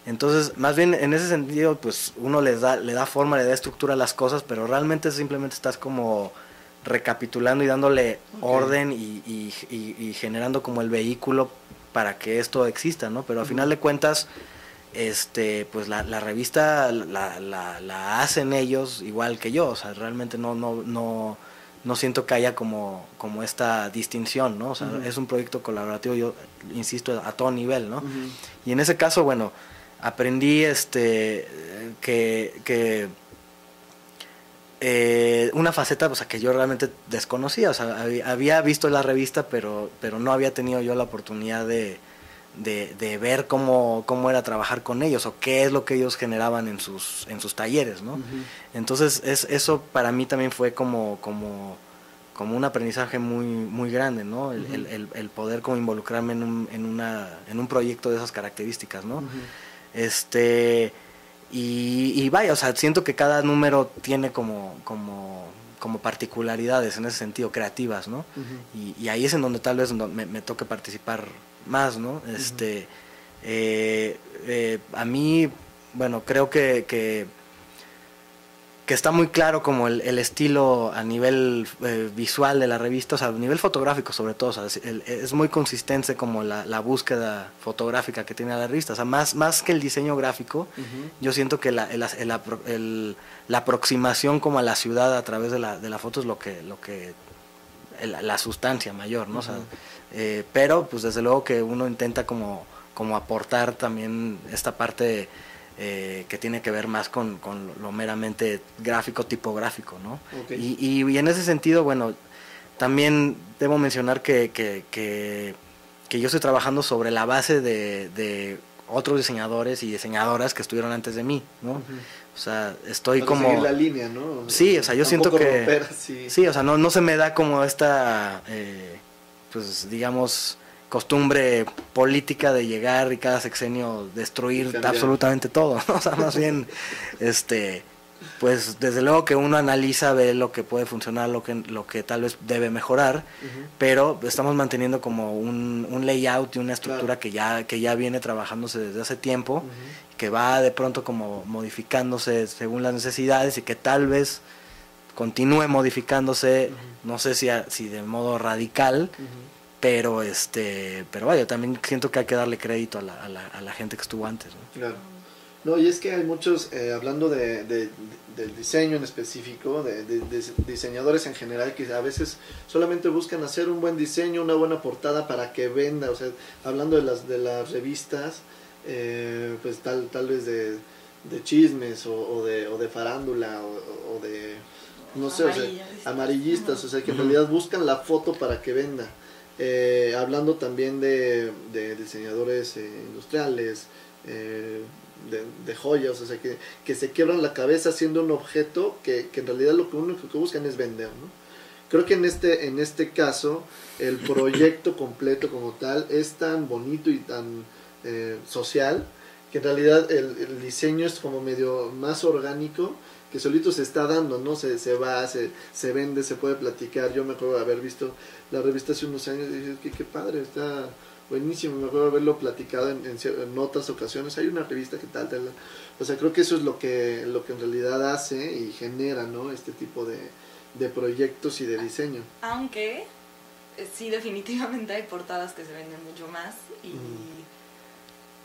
Entonces, más bien en ese sentido, pues uno les da, le da forma, le da estructura a las cosas, pero realmente simplemente estás como recapitulando y dándole orden y, y- y- y generando como el vehículo para que esto exista, ¿no? Pero al Ujú. final de cuentas, este, pues la, la revista la, la- la hacen ellos igual que yo, o sea, realmente no, no, no, no siento que haya como, como esta distinción, ¿no? O sea, es un proyecto colaborativo, yo insisto, a todo nivel, ¿no? Y en ese caso, bueno, aprendí este que, que eh, una faceta o sea, que yo realmente desconocía. O sea, había, había visto la revista, pero, pero no había tenido yo la oportunidad de, de, de ver cómo, cómo era trabajar con ellos o qué es lo que ellos generaban en sus, en sus talleres, ¿no? Entonces, es, eso para mí también fue como, como, como un aprendizaje muy, muy grande, ¿no? El, Ujú. el- el- el poder como involucrarme en un, en, una, en un proyecto de esas características, ¿no? Este, y, y vaya, o sea, siento que cada número tiene como, como, como particularidades en ese sentido, creativas, ¿no? Y, y ahí es en donde tal vez me toque participar más, ¿no? Este, eh, eh, a mí, bueno, creo que, que que está muy claro como el, el estilo a nivel eh, visual de la revista, o sea, a nivel fotográfico sobre todo, o sea, es, el- es muy consistente como la, la búsqueda fotográfica que tiene la revista, o sea, más, más que el diseño gráfico, yo siento que la, el- el apro- el- la aproximación como a la ciudad a través de la, de la foto es lo que, lo que la sustancia mayor, ¿no? O sea, eh, pero pues desde luego que uno intenta como, como aportar también esta parte eh, que tiene que ver más con, con lo meramente gráfico, tipográfico, ¿no? Y, y- y en ese sentido, bueno, también debo mencionar que, que, que- que yo estoy trabajando sobre la base de, de otros diseñadores y diseñadoras que estuvieron antes de mí, ¿no? O sea, estoy Para como... la línea, ¿no? Sí, o sea, yo siento que... romper. Sí, o sea, no, no se me da como esta, eh, pues digamos, costumbre política de llegar y cada sexenio destruir Cambiar. absolutamente todo, ¿no? O sea, más bien, este, pues desde luego que uno analiza, ve lo que puede funcionar, lo que, lo que tal vez debe mejorar, pero estamos manteniendo como un, un layout y una estructura Claro. que ya que ya viene trabajándose desde hace tiempo. Que va de pronto como modificándose según las necesidades y que tal vez continúe modificándose no sé si a- si de modo radical pero este pero vaya también siento que hay que darle crédito a la, a la, a la gente que estuvo antes ¿no? Claro. No, y es que hay muchos, eh, hablando de, de- del diseño en específico, de, de- de diseñadores en general, que a veces solamente buscan hacer un buen diseño, una buena portada para que venda, o sea, hablando de las, de las revistas, eh, pues tal, tal vez de, de chismes o, o de, o de farándula o, o de, no sé, o sea, Amarillistas. o sea, que en realidad buscan la foto para que venda. Eh, hablando también de, de diseñadores eh, industriales, eh, de, de joyas, o sea, que, que se quiebran la cabeza haciendo un objeto que, que en realidad lo que único que buscan es vender, ¿no? Creo que en este, en este caso el proyecto completo como tal es tan bonito y tan eh, social que en realidad el, el diseño es como medio más orgánico que solito se está dando, ¿no? Se, se va, se, se vende, se puede platicar. Yo me acuerdo de haber visto la revista hace unos años y dije, qué, qué padre, está buenísimo. Me acuerdo de haberlo platicado en, en, otras ocasiones. Hay una revista que tal, tal. O sea, creo que eso es lo que, lo que en realidad hace y genera, ¿no? Este tipo de, de proyectos y de diseño. Aunque eh, sí, definitivamente hay portadas que se venden mucho más y, Mm.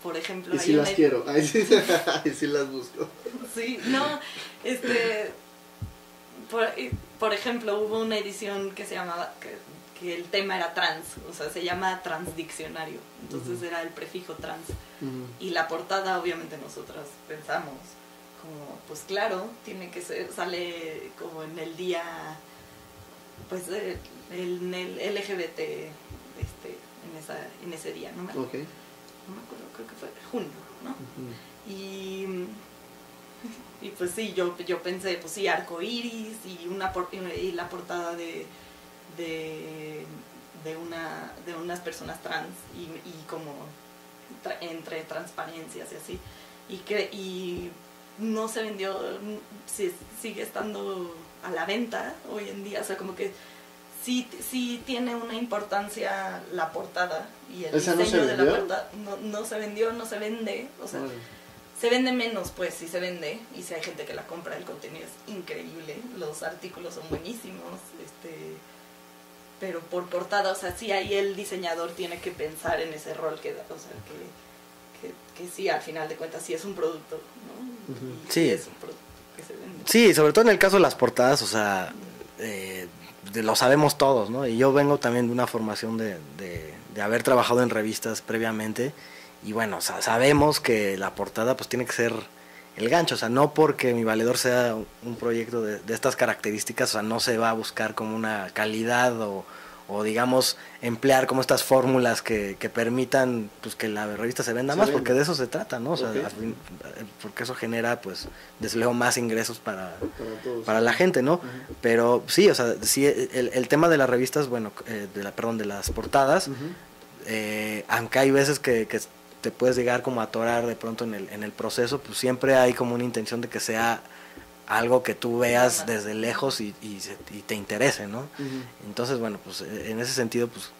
Por ejemplo, Y si las quiero, ahí sí, las busco. Sí, no, este, por, por ejemplo, hubo una edición que se llamaba, que, que el tema era trans, o sea, se llama transdiccionario, entonces era el prefijo trans. Y la portada, obviamente, nosotras pensamos, como, pues claro, tiene que ser, sale como en el día, pues, eh, el, el LGBT, este, en, esa, en ese día, ¿no me, Ok. No me acuerdo, creo que fue junio, ¿no? Y, y pues sí, yo, yo pensé, pues sí, arco iris y, una por- y la portada de, de, de, una, de unas personas trans y, y como tra- entre transparencias y así. Y, que, y no se vendió, sigue estando a la venta hoy en día, o sea, como que sí, sí tiene una importancia la portada y el ¿Esa no se diseño de la portada. No, no se vendió, no se vende, o sea, se vende menos, pues sí se vende, y si hay gente que la compra, el contenido es increíble, los artículos son buenísimos, este pero por portada, o sea, sí ahí el diseñador tiene que pensar en ese rol que da, o sea, que, que, que sí, al final de cuentas sí es un producto, ¿no? Sí. es un producto que se vende. Sí, sobre todo en el caso de las portadas, o sea, eh, lo sabemos todos, ¿no? Y yo vengo también de una formación de, de- de haber trabajado en revistas previamente y bueno, o sea, sabemos que la portada pues tiene que ser el gancho, o sea, no porque mi valedor sea un- proyecto de estas características, o sea, no se va a buscar como una calidad o, o, digamos emplear como estas fórmulas que, que permitan pues que la revista se venda Se más, porque de eso se trata, ¿no? O sea, fin- eh, porque eso genera pues desde luego más ingresos para, Para la gente, ¿no? Pero sí, o sea, sí, el, el tema de las revistas, bueno, eh, de la, perdón, de las portadas, eh, aunque hay veces que, que te puedes llegar como a atorar de pronto en el, en el proceso, pues siempre hay como una intención de que sea algo que tú veas desde lejos y, y, se- y te interese, ¿no? Entonces, bueno, pues eh, en ese sentido, pues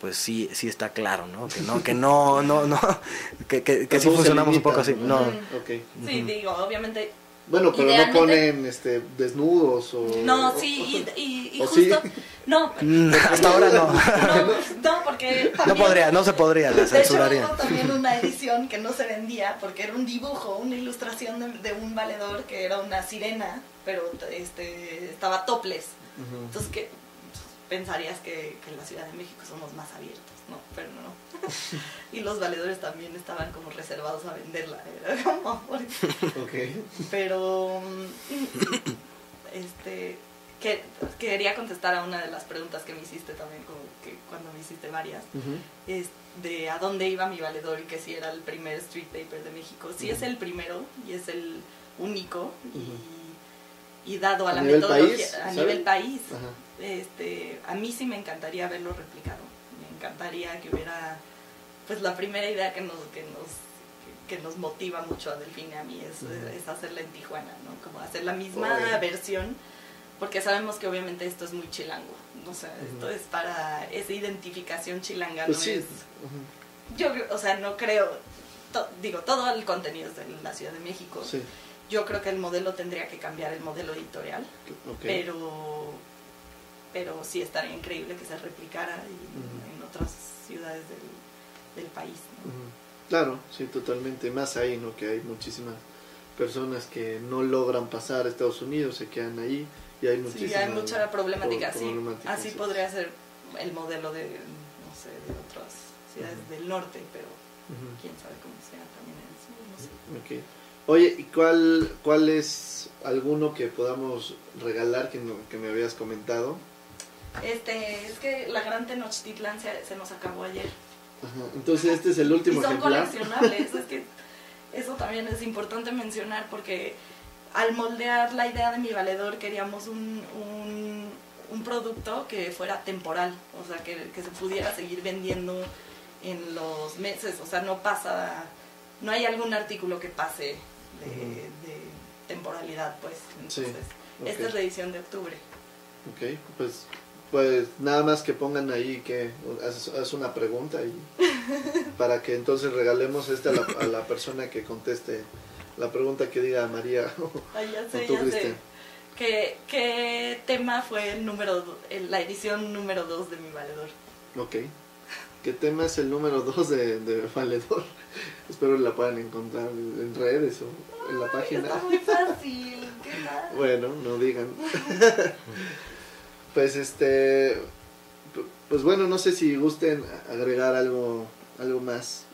pues sí sí está claro, ¿no? Que no, que no, no, no, que, que, que sí funcionamos un poco así. No, Ok. Sí, digo, obviamente Bueno, pero no ponen este, desnudos o... No, sí, y, y, y ¿O sí? justo... No, Hasta ahora no. no, no, porque... No podría, no se podría, la De hecho, censuraría. hubo también una edición que no se vendía porque era un dibujo, una ilustración de, de un valedor que era una sirena, pero este estaba topless. Entonces, que pensarías que, que en la Ciudad de México somos más abiertos, ¿no? Pero no. y los valedores también estaban como reservados a venderla. Era como, pero mm, este que quería contestar a una de las preguntas que me hiciste también como que cuando me hiciste varias es de a dónde iba mi valedor y que si era el primer street paper de México. Sí es el primero y es el único y, y dado a, ¿A la metodología país, a nivel país este a mí sí me encantaría verlo replicado encantaría que hubiera pues la primera idea que nos que nos que nos motiva mucho a Delfine a mí es, Ujú. es hacerla en Tijuana no como hacer la misma versión porque sabemos que obviamente esto es muy chilango o sea esto Ujú. es para esa identificación chilanga Pues no sí. es Ujú. yo o sea no creo to- digo todo el contenido es de la Ciudad de México Sí. yo creo que el modelo tendría que cambiar el modelo editorial Ok. pero pero sí estaría increíble que se replicara y- Ujú. en otras ciudades del, del país. Claro, sí, totalmente. Más ahí, ¿no? Que hay muchísimas personas que no logran pasar a Estados Unidos, se quedan ahí y hay sí muchísimas... hay mucha problemática pro- así problemática, así sí. podría ser el modelo de no sé de otras ciudades del norte pero Ujú. quién sabe cómo sea también en el sur no sé Ok. Oye, ¿y cuál, cuál es alguno que podamos regalar que, no- que me habías comentado? Este es que la gran Tenochtitlan se, se nos acabó ayer Ajá. Entonces este es el Y último son ejemplar. coleccionables, es que eso también es importante mencionar porque al moldear la idea de mi valedor queríamos un, un, un producto que fuera temporal, o sea, que, que se pudiera seguir vendiendo en los meses, o sea, no pasa, no hay algún artículo que pase de, de temporalidad, pues. Sí, Entonces, ok. esta es la edición de octubre. Ok, pues, pues nada más que pongan ahí que haz, una pregunta y para que entonces regalemos esta a la, a la persona que conteste la pregunta que diga María o, Ay, ya o sé, tú, ya sé. ¿Qué, ¿Qué tema fue el número, la edición número 2 de mi valedor? Ok. ¿Qué tema es el número 2 de, de Valedor? Espero la puedan encontrar en redes o en la página. Está muy fácil. ¿Qué tal? Bueno, no digan. Pues este, pu- pues bueno, no sé si gusten agregar algo, algo más.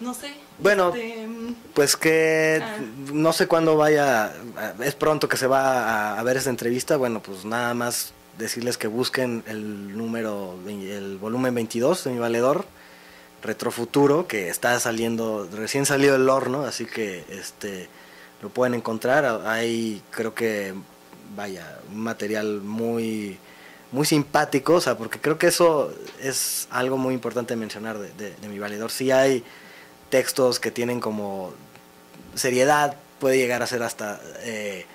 No sé. Bueno, este, mm, Pues que Ah. no sé cuándo vaya, es pronto que se va a, a ver esta entrevista, bueno, pues nada más decirles que busquen el número, el volumen 22 de mi valedor, Retrofuturo, que está saliendo, recién salido del horno, así que este lo pueden encontrar, hay creo que, vaya, un material muy muy simpático, o sea, porque creo que eso es algo muy importante mencionar de, de- de mi valedor. Sí hay textos que tienen como seriedad, puede llegar a ser hasta, eh,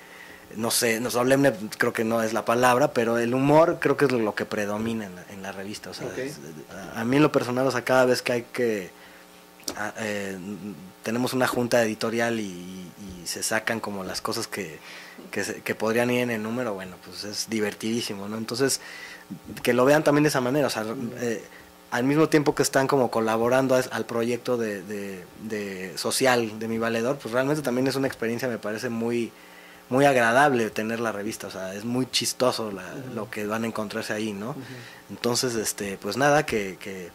no sé, no solemne creo que no es la palabra, pero el humor creo que es lo que predomina en la, en la revista. O sea, es- a, a mí en lo personal, o sea, cada vez que hay que... a- eh, tenemos una junta editorial y, y se sacan como las cosas que, que, se- que podrían ir en el número, bueno, pues es divertidísimo, ¿no? Entonces, que lo vean también de esa manera, o sea, eh, al mismo tiempo que están como colaborando a- al proyecto de, de- de social de mi valedor, pues realmente también es una experiencia, me parece muy muy agradable tener la revista, o sea, es muy chistoso la- lo que van a encontrarse ahí, ¿no? Entonces, este, pues nada, que, que,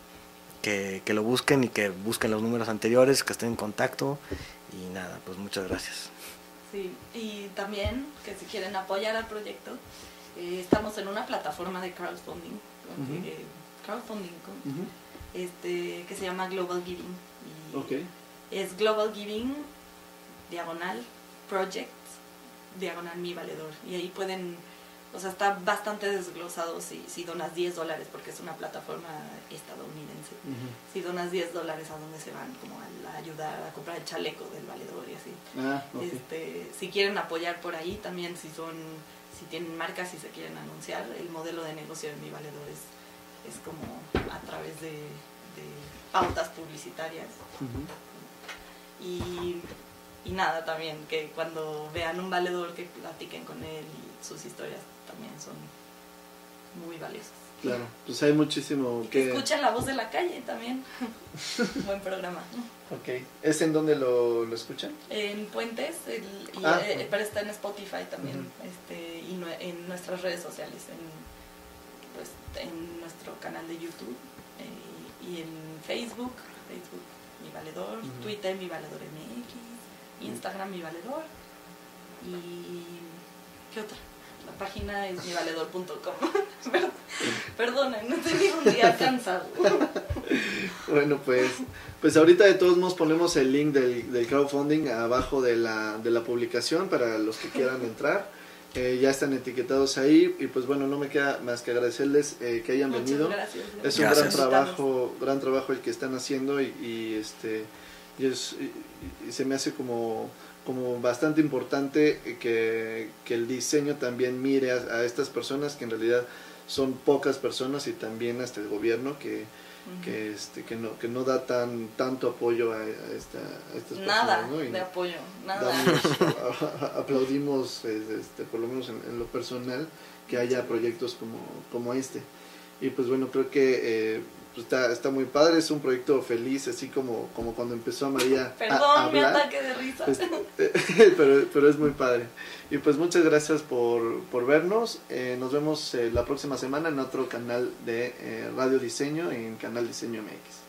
que, que lo busquen y que busquen los números anteriores, que estén en contacto y nada, pues muchas gracias. Sí. Y también que si quieren apoyar al proyecto, eh, estamos en una plataforma de crowdfunding. eh, crowdfunding este, que se llama Global Giving. Y. Es Global Giving, diagonal, project, diagonal mi valedor. Y ahí pueden, o sea, está bastante desglosado si, si donas 10 dólares, porque es una plataforma estadounidense. Si donas 10 dólares, ¿a dónde se van? Como a, la- ayudar a comprar el chaleco del valedor y así. Ah. Este, si quieren apoyar por ahí, también si son, si tienen marcas y se quieren anunciar, el modelo de negocio de mi valedor es, es como a través de, de pautas publicitarias. Y y nada, también que cuando vean un valedor que platiquen con él y sus historias también son muy valiosas. Claro, pues hay muchísimo Que escuchen la voz de la calle también. Buen programa. Ok, ¿es en donde lo, lo escuchan? En Puentes, el, y, Ah. eh, pero está en Spotify también, Ujú. este, y nue- en nuestras redes sociales, en, pues, en nuestro canal de YouTube eh, y en Facebook, Facebook Mi Valedor, Ujú. Twitter Mi Valedor MX, Instagram Mi Valedor y ¿qué otra? La página es mivaledor.com. Perdonen, no tenido un día cansado. Bueno, pues, pues ahorita de todos modos ponemos el link del, del crowdfunding abajo de la, de la publicación para los que quieran entrar. Eh, ya están etiquetados ahí y pues bueno, no me queda más que agradecerles eh, que hayan Muchas venido. gracias. Es un Gracias. gran trabajo, gran trabajo el que están haciendo y, y, este y, es- y- y se me hace como como bastante importante que, que el diseño también mire a, a estas personas que en realidad son pocas personas y también hasta el gobierno que, que este que no que no da tan tanto apoyo a, a esta a estas Nada personas ¿no? Y de apoyo, nada. damos- aplaudimos eh, este, por lo menos en, en lo personal que haya proyectos como, como este y pues bueno creo que eh, pues está, está muy padre es un proyecto feliz así como, como cuando empezó María a- Perdón, a, mi hablar ataque de risa. Pues, pero, pero es muy padre. Y pues muchas gracias por, por vernos. Eh, nos vemos eh, la próxima semana en otro canal de eh, Radio Diseño, en Canal Diseño MX.